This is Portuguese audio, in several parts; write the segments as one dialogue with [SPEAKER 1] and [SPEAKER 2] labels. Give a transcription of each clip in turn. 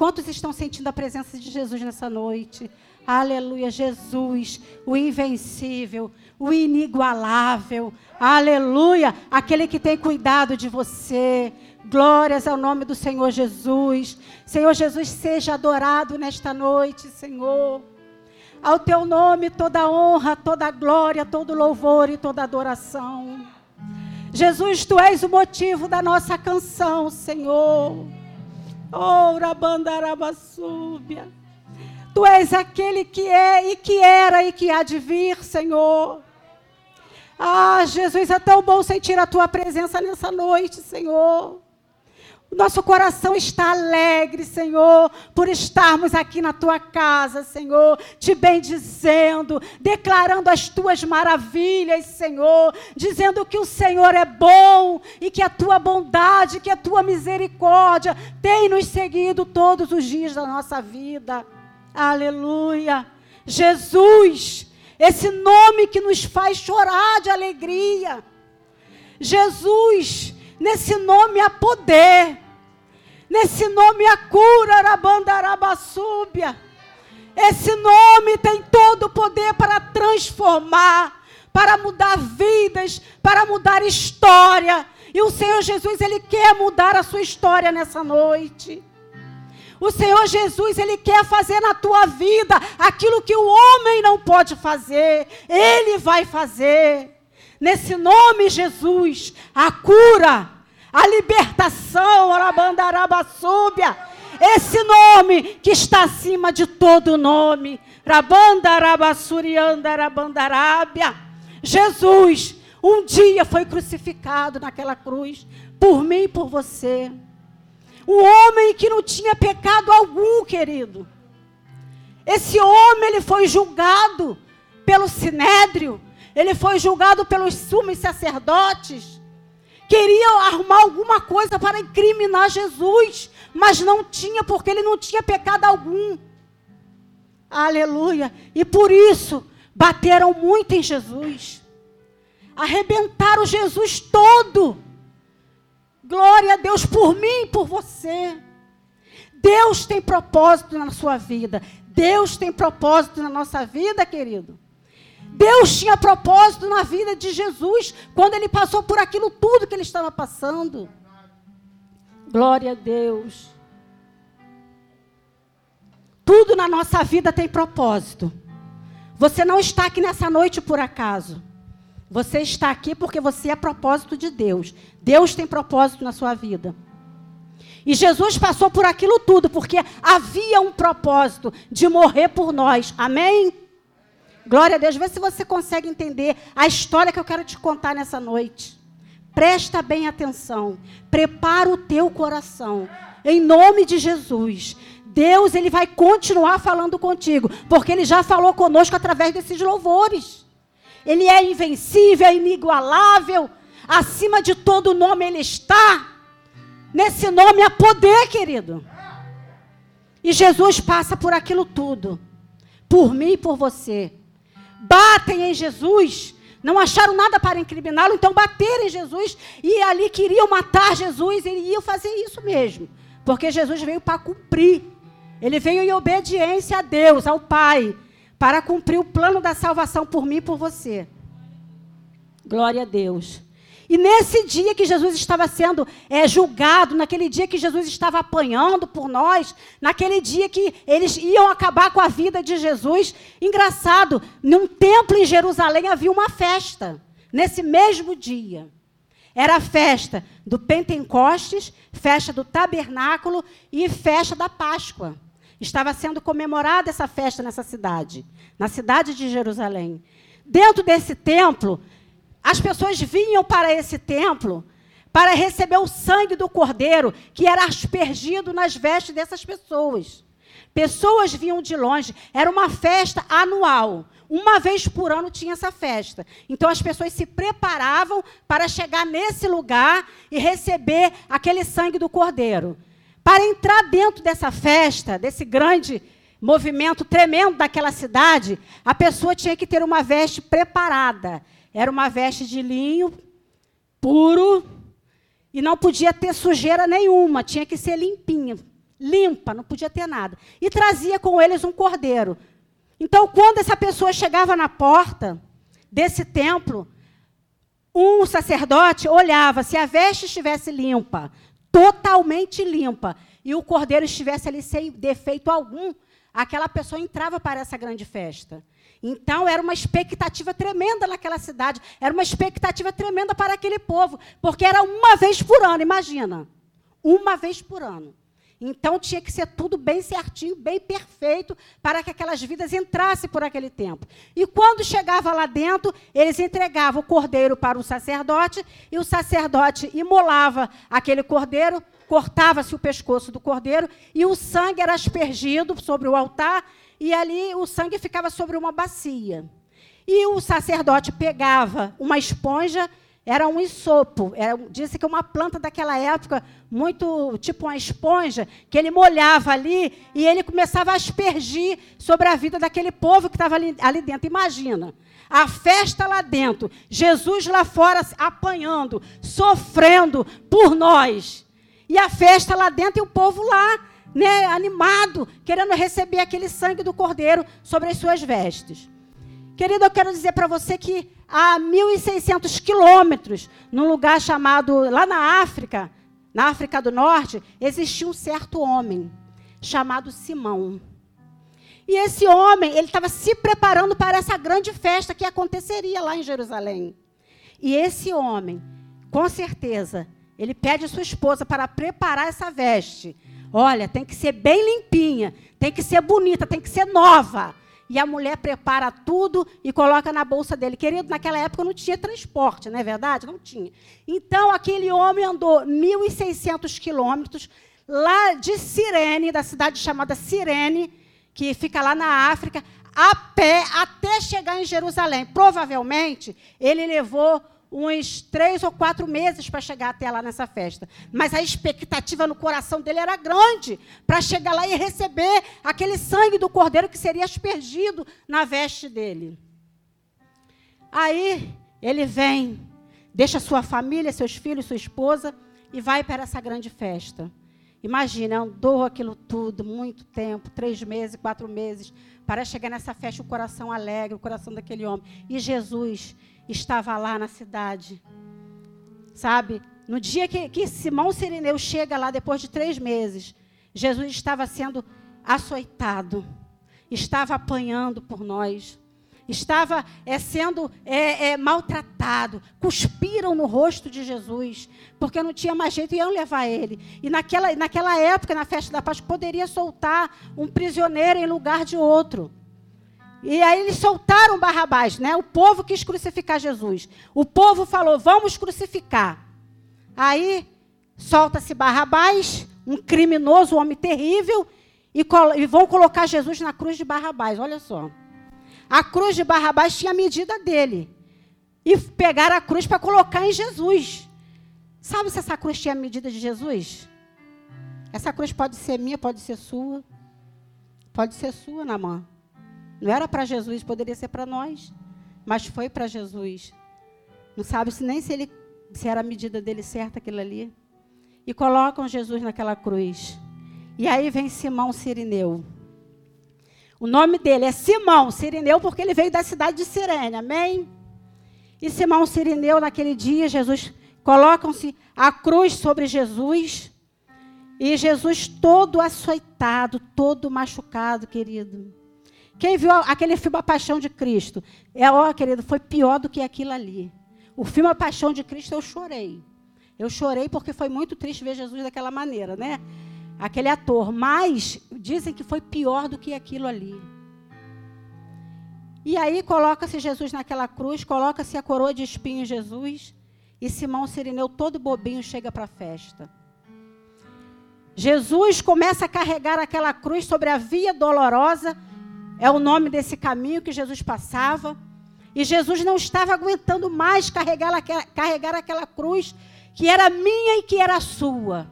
[SPEAKER 1] Quantos estão sentindo a presença de Jesus nessa noite? Aleluia, Jesus, o invencível, o inigualável. Aleluia, aquele que tem cuidado de você. Glórias ao nome do Senhor Jesus. Senhor Jesus, seja adorado nesta noite, Senhor. Ao teu nome toda honra, toda glória, todo louvor e toda adoração. Jesus, tu és o motivo da nossa canção, Senhor. Ora, bandarabasúbia. Tu és aquele que é e que era e que há de vir, Senhor. Ah, Jesus, é tão bom sentir a tua presença nessa noite, Senhor. Nosso coração está alegre, Senhor, por estarmos aqui na tua casa, Senhor, te bendizendo, declarando as tuas maravilhas, Senhor, dizendo que o Senhor é bom e que a tua bondade, que a tua misericórdia tem nos seguido todos os dias da nossa vida. Aleluia. Jesus, esse nome que nos faz chorar de alegria. Jesus, Nesse nome há poder. Nesse nome há cura, Arabandarabasúbia. Esse nome tem todo o poder para transformar, para mudar vidas, para mudar história. E o Senhor Jesus, Ele quer mudar a sua história nessa noite. O Senhor Jesus, Ele quer fazer na tua vida aquilo que o homem não pode fazer, Ele vai fazer. Nesse nome, Jesus, a cura, a libertação, Rabandarabasúbia. Esse nome que está acima de todo nome. Rabandarabassuriandarabandarábia. Jesus, um dia foi crucificado naquela cruz, por mim e por você. Um homem que não tinha pecado algum, querido. Esse homem, ele foi julgado pelo sinédrio ele foi julgado pelos sumos sacerdotes. Queriam arrumar alguma coisa para incriminar Jesus, mas não tinha, porque ele não tinha pecado algum. Aleluia. E por isso bateram muito em Jesus. Arrebentaram Jesus todo. Glória a Deus por mim e por você. Deus tem propósito na sua vida. Deus tem propósito na nossa vida, querido. Deus tinha propósito na vida de Jesus quando ele passou por aquilo tudo que ele estava passando. Glória a Deus. Tudo na nossa vida tem propósito. Você não está aqui nessa noite por acaso. Você está aqui porque você é propósito de Deus. Deus tem propósito na sua vida. E Jesus passou por aquilo tudo porque havia um propósito de morrer por nós. Amém? Glória a Deus. Vê se você consegue entender a história que eu quero te contar nessa noite. Presta bem atenção. Prepara o teu coração. Em nome de Jesus. Deus, ele vai continuar falando contigo, porque ele já falou conosco através desses louvores. Ele é invencível, é inigualável. Acima de todo nome ele está. Nesse nome há poder, querido. E Jesus passa por aquilo tudo. Por mim e por você batem em Jesus. Não acharam nada para incriminá-lo, então bateram em Jesus e ali queriam matar Jesus e iam fazer isso mesmo. Porque Jesus veio para cumprir. Ele veio em obediência a Deus, ao Pai, para cumprir o plano da salvação por mim e por você. Glória a Deus. E nesse dia que Jesus estava sendo é, julgado, naquele dia que Jesus estava apanhando por nós, naquele dia que eles iam acabar com a vida de Jesus, engraçado, num templo em Jerusalém havia uma festa, nesse mesmo dia. Era a festa do Pentecostes, festa do tabernáculo e festa da Páscoa. Estava sendo comemorada essa festa nessa cidade, na cidade de Jerusalém. Dentro desse templo, as pessoas vinham para esse templo para receber o sangue do cordeiro que era aspergido nas vestes dessas pessoas. Pessoas vinham de longe, era uma festa anual. Uma vez por ano tinha essa festa. Então as pessoas se preparavam para chegar nesse lugar e receber aquele sangue do cordeiro. Para entrar dentro dessa festa, desse grande movimento tremendo daquela cidade, a pessoa tinha que ter uma veste preparada. Era uma veste de linho puro e não podia ter sujeira nenhuma, tinha que ser limpinha. limpa, não podia ter nada. E trazia com eles um cordeiro. Então, quando essa pessoa chegava na porta desse templo, um sacerdote olhava se a veste estivesse limpa, totalmente limpa, e o cordeiro estivesse ali sem defeito algum, aquela pessoa entrava para essa grande festa. Então era uma expectativa tremenda naquela cidade, era uma expectativa tremenda para aquele povo, porque era uma vez por ano, imagina. Uma vez por ano. Então tinha que ser tudo bem certinho, bem perfeito, para que aquelas vidas entrassem por aquele tempo. E quando chegava lá dentro, eles entregavam o cordeiro para o sacerdote, e o sacerdote imolava aquele cordeiro, cortava-se o pescoço do cordeiro, e o sangue era aspergido sobre o altar, e ali o sangue ficava sobre uma bacia. E o sacerdote pegava uma esponja era um isopo, era, disse que uma planta daquela época, muito tipo uma esponja, que ele molhava ali e ele começava a aspergir sobre a vida daquele povo que estava ali, ali dentro. Imagina, a festa lá dentro, Jesus lá fora apanhando, sofrendo por nós. E a festa lá dentro e o povo lá, né, animado, querendo receber aquele sangue do cordeiro sobre as suas vestes. Querido, eu quero dizer para você que a 1.600 quilômetros, num lugar chamado, lá na África, na África do Norte, existia um certo homem chamado Simão. E esse homem, ele estava se preparando para essa grande festa que aconteceria lá em Jerusalém. E esse homem, com certeza, ele pede a sua esposa para preparar essa veste. Olha, tem que ser bem limpinha, tem que ser bonita, tem que ser nova e a mulher prepara tudo e coloca na bolsa dele. Querido, naquela época não tinha transporte, não é verdade? Não tinha. Então, aquele homem andou 1.600 quilômetros lá de Cirene, da cidade chamada Cirene, que fica lá na África, a pé até chegar em Jerusalém. Provavelmente, ele levou uns três ou quatro meses para chegar até lá nessa festa. Mas a expectativa no coração dele era grande para chegar lá e receber aquele sangue do cordeiro que seria aspergido na veste dele. Aí ele vem, deixa sua família, seus filhos, sua esposa e vai para essa grande festa. Imagina, andou aquilo tudo, muito tempo, três meses, quatro meses, para chegar nessa festa, o coração alegre, o coração daquele homem. E Jesus estava lá na cidade. Sabe? No dia que, que Simão Sirineu chega lá, depois de três meses, Jesus estava sendo açoitado, estava apanhando por nós, estava é, sendo é, é, maltratado, cuspiram no rosto de Jesus, porque não tinha mais jeito, iam levar ele. E naquela, naquela época, na festa da Páscoa, poderia soltar um prisioneiro em lugar de outro. E aí eles soltaram Barrabás, né? O povo quis crucificar Jesus. O povo falou: "Vamos crucificar". Aí solta-se Barrabás, um criminoso, um homem terrível, e, e, vão colocar Jesus na cruz de Barrabás. Olha só. A cruz de Barrabás tinha a medida dele. E pegaram a cruz para colocar em Jesus. Sabe se essa cruz tinha a medida de Jesus? Essa cruz pode ser minha, pode ser sua. Pode ser sua, Namã. Não era para Jesus, poderia ser para nós, mas foi para Jesus. Não sabe se nem se ele se era a medida dele certa aquilo ali. E colocam Jesus naquela cruz. E aí vem Simão Sirineu. O nome dele é Simão Sirineu porque ele veio da cidade de Sirene. Amém? E Simão Sirineu naquele dia Jesus colocam-se a cruz sobre Jesus. E Jesus todo açoitado, todo machucado, querido. Quem viu aquele filme A Paixão de Cristo? É, ó, querido, foi pior do que aquilo ali. O filme A Paixão de Cristo eu chorei. Eu chorei porque foi muito triste ver Jesus daquela maneira, né? Aquele ator. Mas dizem que foi pior do que aquilo ali. E aí coloca-se Jesus naquela cruz, coloca-se a coroa de espinho Jesus, e Simão Sirineu, todo bobinho, chega para a festa. Jesus começa a carregar aquela cruz sobre a via dolorosa é o nome desse caminho que Jesus passava. E Jesus não estava aguentando mais carregar, carregar aquela cruz que era minha e que era sua.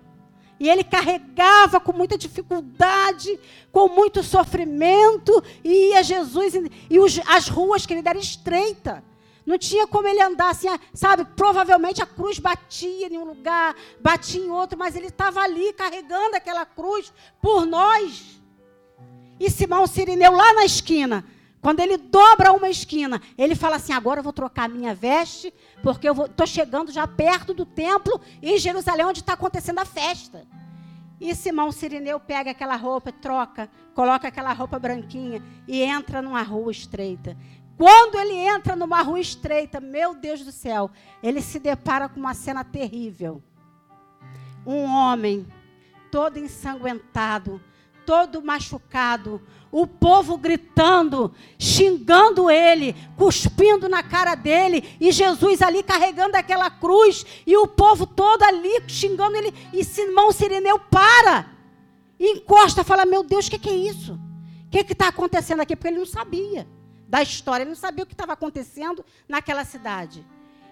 [SPEAKER 1] E ele carregava com muita dificuldade, com muito sofrimento, e ia Jesus, e os, as ruas que ele era estreita. Não tinha como ele andar assim, sabe? Provavelmente a cruz batia em um lugar, batia em outro, mas ele estava ali carregando aquela cruz por nós. E Simão Sirineu lá na esquina, quando ele dobra uma esquina, ele fala assim: agora eu vou trocar a minha veste, porque eu estou chegando já perto do templo em Jerusalém, onde está acontecendo a festa. E Simão Sirineu pega aquela roupa, troca, coloca aquela roupa branquinha e entra numa rua estreita. Quando ele entra numa rua estreita, meu Deus do céu, ele se depara com uma cena terrível. Um homem todo ensanguentado, todo machucado, o povo gritando, xingando ele, cuspindo na cara dele, e Jesus ali carregando aquela cruz, e o povo todo ali xingando ele, e Simão Sirineu para, e encosta, fala: Meu Deus, o que, que, é isso? O que está acontecendo aqui? Porque ele não sabia da história, ele não sabia o que estava acontecendo naquela cidade.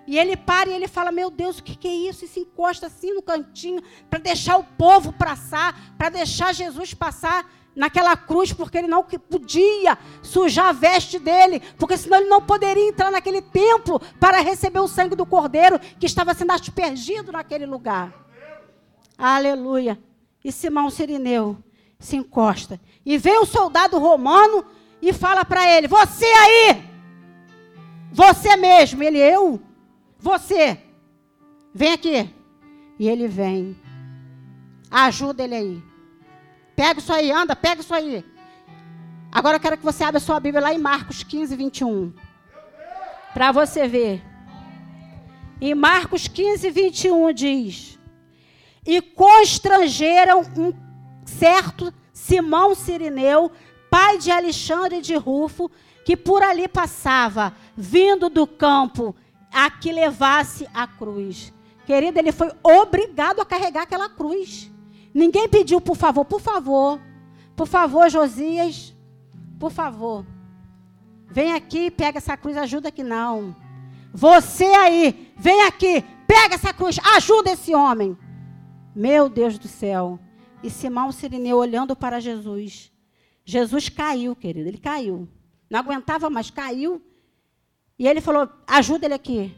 [SPEAKER 1] E ele para e ele fala: Meu Deus, o que, é isso? E se encosta assim no cantinho para deixar o povo passar, para deixar Jesus passar naquela cruz, porque ele não podia sujar a veste dele, porque senão ele não poderia entrar naquele templo para receber o sangue do cordeiro que estava sendo aspergido naquele lugar. Aleluia. E Simão Sirineu se encosta. E vem o soldado romano e fala para ele: Você aí, você mesmo. Ele, eu? Você, vem aqui. E ele vem. Ajuda ele aí. Pega isso aí, anda, pega isso aí. Agora eu quero que você abra sua Bíblia lá em Marcos 15, 21. Para você ver. Em Marcos 15, 21 diz: E constrangeram um certo Simão Sirineu, pai de Alexandre de Rufo, que por ali passava, vindo do campo a que levasse a cruz. Querido, ele foi obrigado a carregar aquela cruz. Ninguém pediu, por favor, por favor, por favor, Josias, por favor, vem aqui, pega essa cruz, ajuda aqui não. Você aí, vem aqui, pega essa cruz, ajuda esse homem. Meu Deus do céu. E Simão Sirineu olhando para Jesus. Jesus caiu, querido, ele caiu. Não aguentava mais, caiu e ele falou: ajuda ele aqui.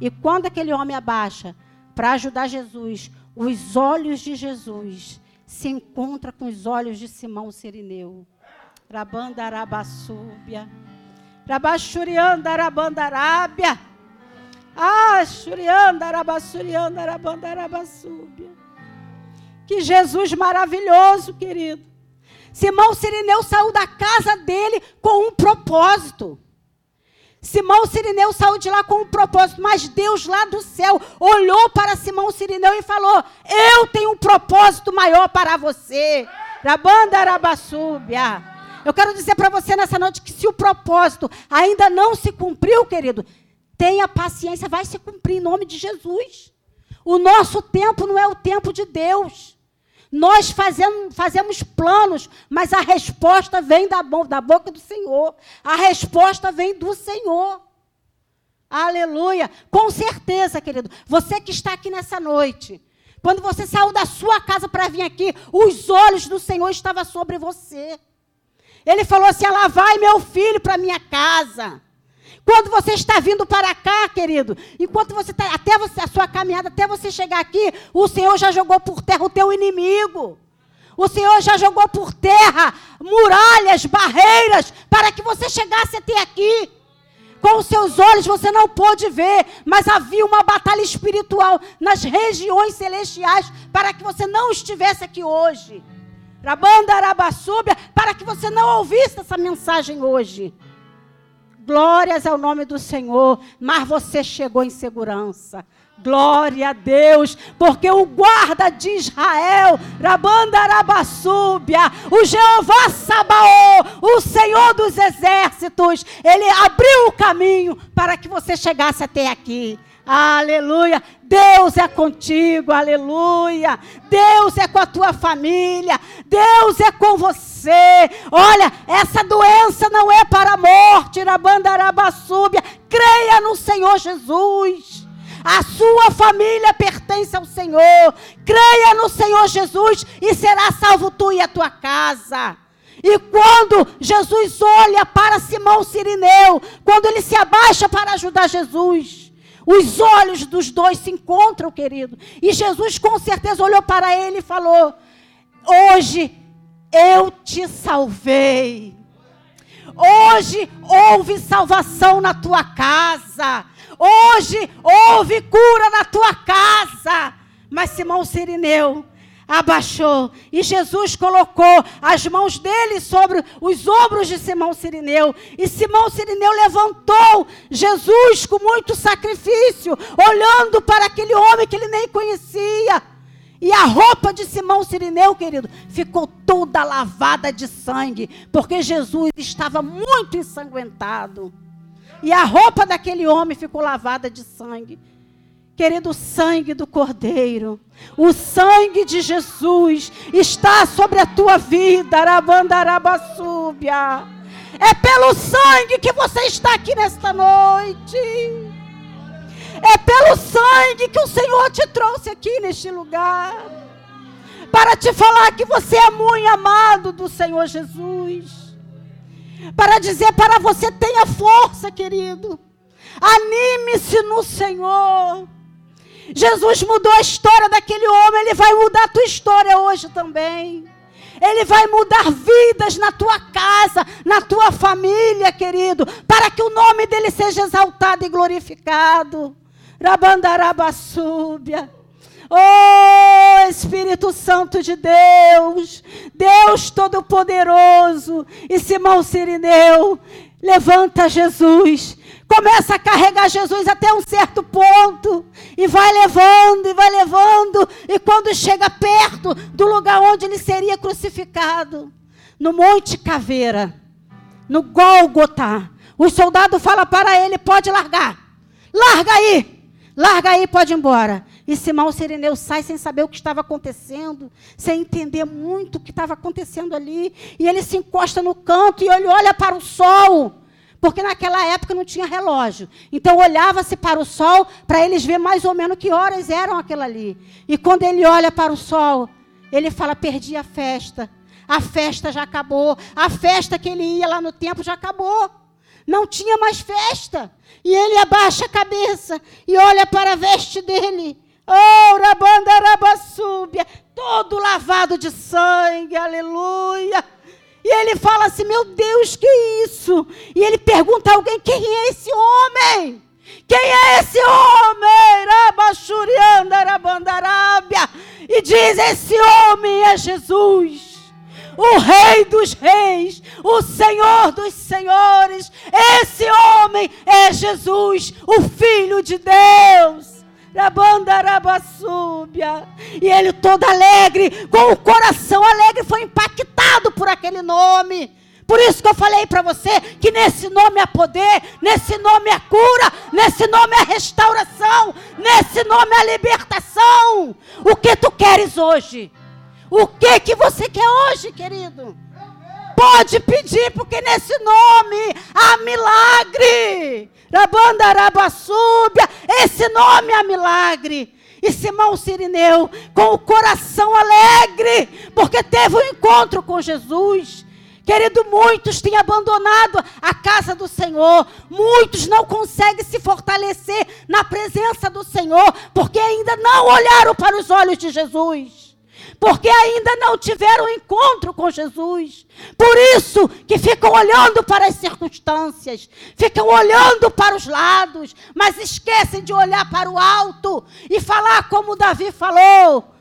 [SPEAKER 1] E quando aquele homem abaixa para ajudar Jesus, os olhos de Jesus se encontram com os olhos de Simão Sirineu. Rabandarabasúbia. Rabachuriandarabandarábia. Ah, Shuriandarabassuriandarabandarabasúbia. Que Jesus maravilhoso, querido. Simão Sirineu saiu da casa dele com um propósito. Simão Sirineu saiu de lá com um propósito, mas Deus lá do céu olhou para Simão Sirineu e falou: Eu tenho um propósito maior para você. Rabandarabasúbia. Eu quero dizer para você nessa noite que se o propósito ainda não se cumpriu, querido, tenha paciência, vai se cumprir em nome de Jesus. O nosso tempo não é o tempo de Deus. Nós fazemos, fazemos planos, mas a resposta vem da, da boca do Senhor. A resposta vem do Senhor. Aleluia. Com certeza, querido. Você que está aqui nessa noite. Quando você saiu da sua casa para vir aqui, os olhos do Senhor estavam sobre você. Ele falou assim: lá vai meu filho para minha casa. Quando você está vindo para cá, querido, enquanto você está, até você, a sua caminhada, até você chegar aqui, o Senhor já jogou por terra o teu inimigo. O Senhor já jogou por terra muralhas, barreiras, para que você chegasse até aqui. Com os seus olhos você não pôde ver, mas havia uma batalha espiritual nas regiões celestiais para que você não estivesse aqui hoje. Rabanda Arabassúbia, para que você não ouvisse essa mensagem hoje. Glórias ao nome do Senhor. Mas você chegou em segurança. Glória a Deus, porque o guarda de Israel, Rabandarabasúbia, o Jeová Sabaô, o Senhor dos exércitos, ele abriu o caminho para que você chegasse até aqui. Aleluia. Deus é contigo, aleluia. Deus é com a tua família. Deus é com você. Olha, essa doença não é para a morte, na bandarabasúbia. Creia no Senhor Jesus. A sua família pertence ao Senhor. Creia no Senhor Jesus e será salvo tu e a tua casa. E quando Jesus olha para Simão Sirineu, quando ele se abaixa para ajudar Jesus, os olhos dos dois se encontram, querido. E Jesus com certeza olhou para ele e falou: Hoje eu te salvei. Hoje houve salvação na tua casa. Hoje houve cura na tua casa. Mas Simão Sirineu abaixou e Jesus colocou as mãos dele sobre os ombros de Simão Sirineu. E Simão Sirineu levantou Jesus com muito sacrifício, olhando para aquele homem que ele nem conhecia. E a roupa de Simão Sirineu, querido, ficou toda lavada de sangue, porque Jesus estava muito ensanguentado. E a roupa daquele homem ficou lavada de sangue. Querido, o sangue do Cordeiro, o sangue de Jesus está sobre a tua vida, Arabandarabasúbia. É pelo sangue que você está aqui nesta noite. É pelo sangue que o Senhor te trouxe aqui neste lugar. Para te falar que você é muito amado do Senhor Jesus. Para dizer para você: tenha força, querido. Anime-se no Senhor. Jesus mudou a história daquele homem, ele vai mudar a tua história hoje também. Ele vai mudar vidas na tua casa, na tua família, querido, para que o nome dele seja exaltado e glorificado. Rabandarabassúbia. Oh Espírito Santo de Deus, Deus Todo-Poderoso, e Simão Sirineu, levanta Jesus, começa a carregar Jesus até um certo ponto, e vai levando, e vai levando, e quando chega perto do lugar onde ele seria crucificado, no Monte Caveira, no Gólgota, o soldado fala para ele: pode largar, larga aí, larga aí, pode ir embora. E Simão Sirineu sai sem saber o que estava acontecendo, sem entender muito o que estava acontecendo ali. E ele se encosta no canto e ele olha para o sol. Porque naquela época não tinha relógio. Então olhava-se para o sol para eles ver mais ou menos que horas eram aquela ali. E quando ele olha para o sol, ele fala: perdi a festa. A festa já acabou. A festa que ele ia lá no tempo já acabou. Não tinha mais festa. E ele abaixa a cabeça e olha para a veste dele. Oh, rabandarabasúbia, todo lavado de sangue, aleluia. Ele fala assim: Meu Deus, que isso? E ele pergunta a alguém: Quem é esse homem? Quem é esse homem? E diz: Esse homem é Jesus, o Rei dos Reis, o Senhor dos Senhores. Esse homem é Jesus, o Filho de Deus. E ele todo alegre, com o coração alegre, foi impactado por aquele nome. Por isso que eu falei para você que nesse nome há poder, nesse nome há cura, nesse nome há restauração, nesse nome há libertação. O que tu queres hoje? O que que você quer hoje, querido? Pode pedir, porque nesse nome há milagre. Rabandarabasúbia, esse nome é milagre. E Simão Sirineu, com o coração alegre, porque teve um encontro com Jesus. Querido, muitos têm abandonado a casa do Senhor, muitos não conseguem se fortalecer na presença do Senhor, porque ainda não olharam para os olhos de Jesus porque ainda não tiveram encontro com Jesus. Por isso que ficam olhando para as circunstâncias, ficam olhando para os lados, mas esquecem de olhar para o alto e falar como Davi falou.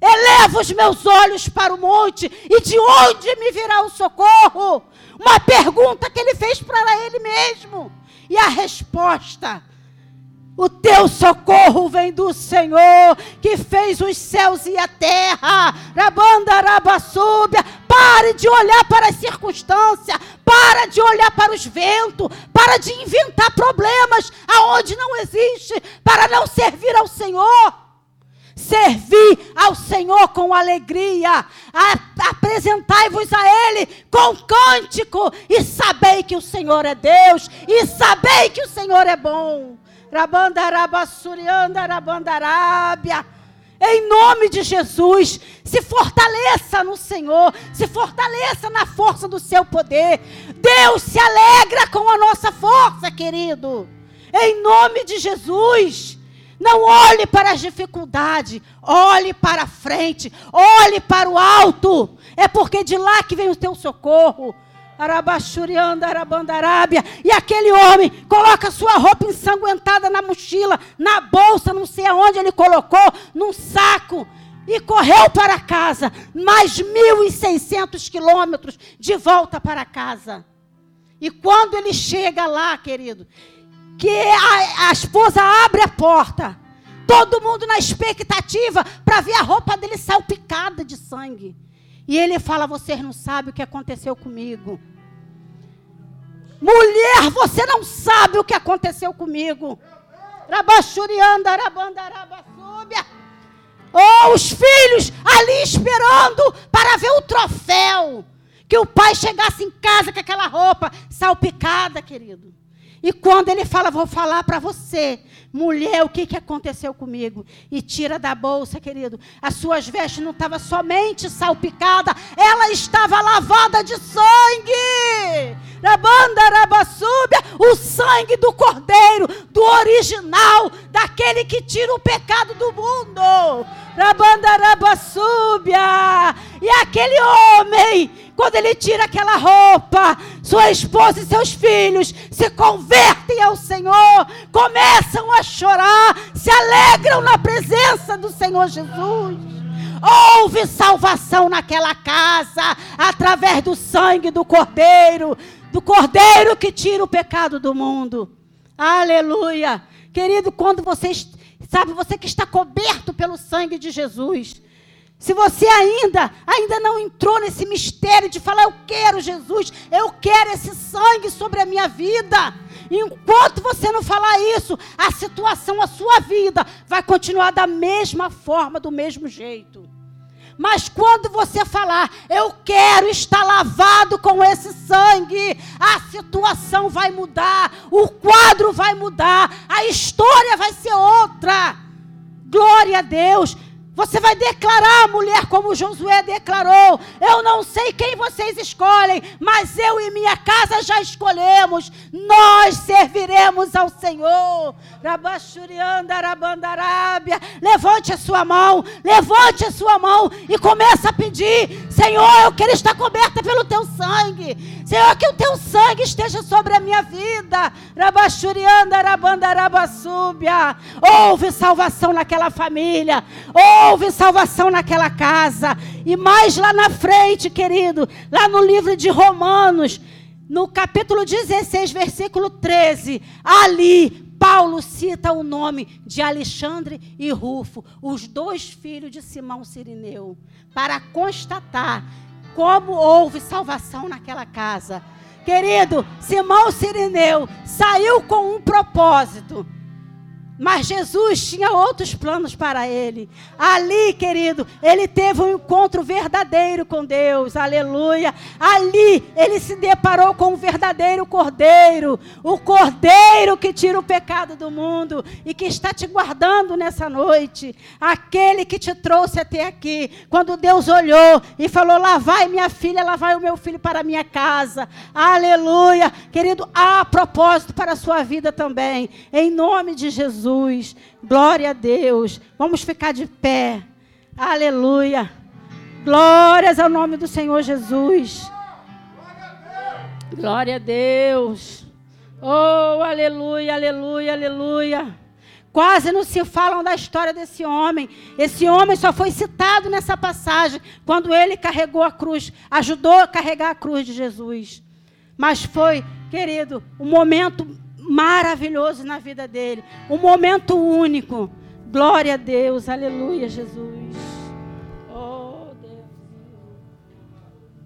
[SPEAKER 1] Eleva os meus olhos para o monte, e de onde me virá o socorro? Uma pergunta que ele fez para ele mesmo. E a resposta o teu socorro vem do Senhor, que fez os céus e a terra. Rabandarabasúbia. Pare de olhar para as circunstâncias. Para de olhar para os ventos. Para de inventar problemas aonde não existe. Para não servir ao Senhor. Servir ao Senhor com alegria. Apresentai-vos a Ele com cântico. E sabei que o Senhor é Deus. E sabei que o Senhor é bom. Em nome de Jesus, se fortaleça no Senhor, se fortaleça na força do seu poder. Deus se alegra com a nossa força, querido. Em nome de Jesus. Não olhe para as dificuldades, olhe para a frente, olhe para o alto. É porque de lá que vem o teu socorro. Arabaxurianda, Arabandarábia. E aquele homem coloca sua roupa ensanguentada na mochila, na bolsa, não sei aonde ele colocou, num saco. E correu para casa, mais 1.600 quilômetros de volta para casa. E quando ele chega lá, querido, que a, a esposa abre a porta, todo mundo na expectativa para ver a roupa dele salpicada de sangue. E ele fala: Vocês não sabem o que aconteceu comigo. Mulher, você não sabe o que aconteceu comigo. Rabachurianda, rabandarabasúbia. Oh, os filhos ali esperando para ver o troféu. Que o pai chegasse em casa com aquela roupa salpicada, querido. E quando ele fala, vou falar para você, mulher, o que, que aconteceu comigo? E tira da bolsa, querido. As suas vestes não estavam somente salpicadas, ela estava lavada de sangue. Rabanda, rabassúbia, o sangue do cordeiro, do original, daquele que tira o pecado do mundo. Rabanda, rabassúbia. E aquele homem quando ele tira aquela roupa, sua esposa e seus filhos se convertem ao Senhor, começam a chorar, se alegram na presença do Senhor Jesus. Houve salvação naquela casa através do sangue do Cordeiro, do Cordeiro que tira o pecado do mundo. Aleluia. Querido, quando você sabe, você que está coberto pelo sangue de Jesus, se você ainda, ainda não entrou nesse mistério de falar, eu quero Jesus, eu quero esse sangue sobre a minha vida. Enquanto você não falar isso, a situação, a sua vida vai continuar da mesma forma, do mesmo jeito. Mas quando você falar, eu quero estar lavado com esse sangue, a situação vai mudar, o quadro vai mudar, a história vai ser outra. Glória a Deus. Você vai declarar, mulher, como Josué declarou: Eu não sei quem vocês escolhem, mas eu e minha casa já escolhemos. Nós serviremos ao Senhor. Levante a sua mão, levante a sua mão e comece a pedir: Senhor, eu quero estar coberta pelo teu sangue. Senhor, que o teu sangue esteja sobre a minha vida. Houve salvação naquela família. Houve salvação naquela casa. E mais lá na frente, querido, lá no livro de Romanos, no capítulo 16, versículo 13, ali Paulo cita o nome de Alexandre e Rufo, os dois filhos de Simão Sirineu, para constatar como houve salvação naquela casa. Querido, Simão Sirineu saiu com um propósito mas Jesus tinha outros planos para ele. Ali, querido, ele teve um encontro verdadeiro com Deus. Aleluia. Ali, ele se deparou com o verdadeiro Cordeiro. O Cordeiro que tira o pecado do mundo e que está te guardando nessa noite. Aquele que te trouxe até aqui. Quando Deus olhou e falou: Lá vai minha filha, lá vai o meu filho para minha casa. Aleluia. Querido, há propósito para a sua vida também. Em nome de Jesus. Jesus. Glória a Deus. Vamos ficar de pé. Aleluia. Glórias ao nome do Senhor Jesus. Glória a Deus. Oh, aleluia, aleluia, aleluia. Quase não se falam da história desse homem. Esse homem só foi citado nessa passagem quando ele carregou a cruz, ajudou a carregar a cruz de Jesus. Mas foi, querido, um momento maravilhoso na vida dele. Um momento único. Glória a Deus. Aleluia, Jesus.